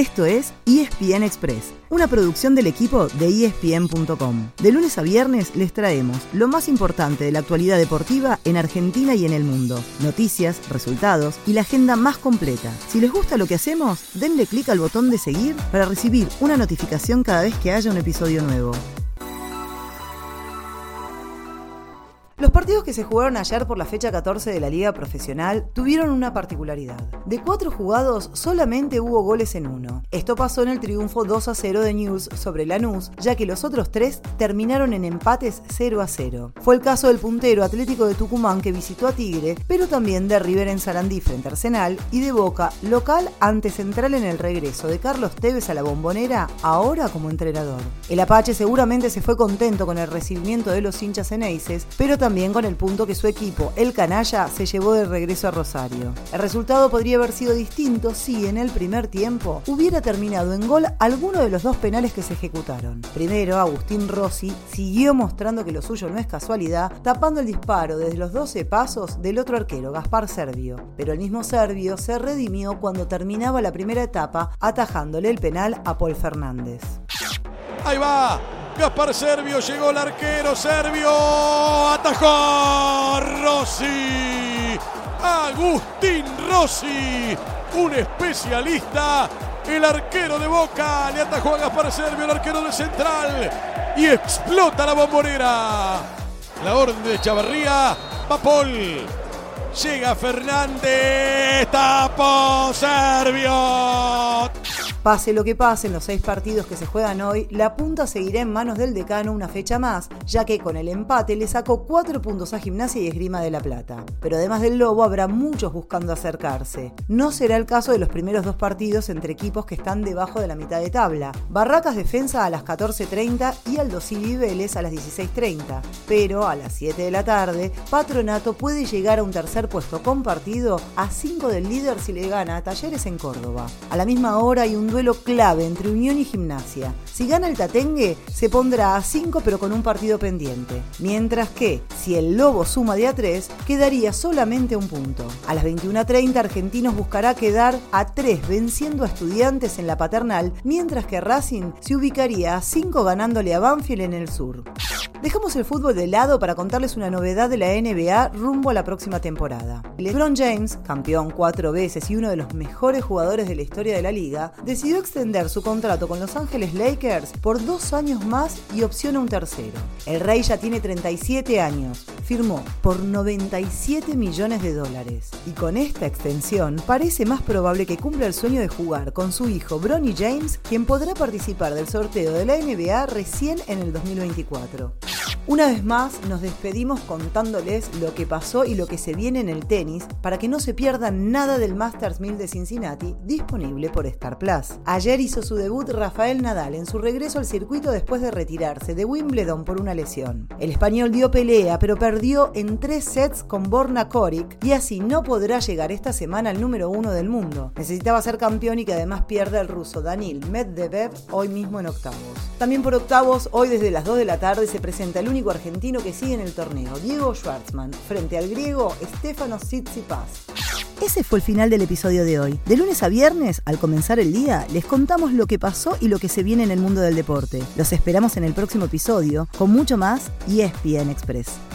Esto es ESPN Express, una producción del equipo de ESPN.com. De lunes a viernes les traemos lo más importante de la actualidad deportiva en Argentina y en el mundo. Noticias, resultados y la agenda más completa. Si les gusta lo que hacemos, denle clic al botón de seguir para recibir una notificación cada vez que haya un episodio nuevo. Los partidos que se jugaron ayer por la fecha 14 de la Liga Profesional tuvieron una particularidad. De cuatro jugados, solamente hubo goles en uno. Esto pasó en el triunfo 2 a 0 de News sobre Lanús, ya que los otros tres terminaron en empates 0 a 0. Fue el caso del puntero Atlético de Tucumán que visitó a Tigre, pero también de River en Sarandí frente a Arsenal y de Boca, local ante Central en el regreso de Carlos Tevez a la bombonera, ahora como entrenador. El Apache seguramente se fue contento con el recibimiento de los hinchas eneises, pero también con el punto que su equipo, el Canalla, se llevó de regreso a Rosario. El resultado podría haber sido distinto si en el primer tiempo hubiera terminado en gol alguno de los dos penales que se ejecutaron. Primero, Agustín Rossi siguió mostrando que lo suyo no es casualidad, tapando el disparo desde los 12 pasos del otro arquero, Gaspar Servio. Pero el mismo Servio se redimió cuando terminaba la primera etapa atajándole el penal a Paul Fernández. Ahí va, Gaspar Servio, llegó el arquero Servio, atajó Rossi, Agustín Rossi, un especialista, el arquero de Boca, le atajó a Gaspar Servio, el arquero de Central, y explota la bombonera. La orden de Chavarría, Papol, llega Fernández, tapó Servio. Pase lo que pase en los seis partidos que se juegan hoy, la punta seguirá en manos del decano una fecha más, ya que con el empate le sacó cuatro puntos a Gimnasia y Esgrima de la Plata. Pero además del Lobo habrá muchos buscando acercarse. No será el caso de los primeros dos partidos entre equipos que están debajo de la mitad de tabla. Barracas Defensa a las 14.30 y Aldo y Vélez a las 16.30. Pero a las 7 de la tarde, Patronato puede llegar a un tercer puesto compartido a 5 del líder si le gana a Talleres en Córdoba. A la misma hora hay un duelo clave entre Unión y Gimnasia. Si gana el Tatengue, se pondrá a 5 pero con un partido pendiente. Mientras que, si el Lobo suma de a 3, quedaría solamente un punto. A las 21.30 Argentinos buscará quedar a 3 venciendo a Estudiantes en la paternal, mientras que Racing se ubicaría a 5 ganándole a Banfield en el sur. Dejamos el fútbol de lado para contarles una novedad de la NBA rumbo a la próxima temporada. LeBron James, campeón cuatro veces y uno de los mejores jugadores de la historia de la liga, decidió extender su contrato con Los Ángeles Lakers por dos años más y opciona un tercero. El rey ya tiene 37 años, firmó por 97 millones de dólares. Y con esta extensión parece más probable que cumpla el sueño de jugar con su hijo Bronny James, quien podrá participar del sorteo de la NBA recién en el 2024. Una vez más nos despedimos contándoles lo que pasó y lo que se viene en el tenis para que no se pierdan nada del Masters 1000 de Cincinnati disponible por Star Plus. Ayer hizo su debut Rafael Nadal en su regreso al circuito después de retirarse de Wimbledon por una lesión. El español dio pelea pero perdió en tres sets con Borna Koric y así no podrá llegar esta semana al número uno del mundo. Necesitaba ser campeón y que además pierde el ruso Danil Medvedev hoy mismo en octavos. También por octavos, hoy desde las 2 de la tarde se presenta el único argentino que sigue en el torneo, Diego Schwartzman, frente al griego Stefano Tsitsipas. Ese fue el final del episodio de hoy. De lunes a viernes, al comenzar el día, les contamos lo que pasó y lo que se viene en el mundo del deporte. Los esperamos en el próximo episodio con mucho más y ESPN Express.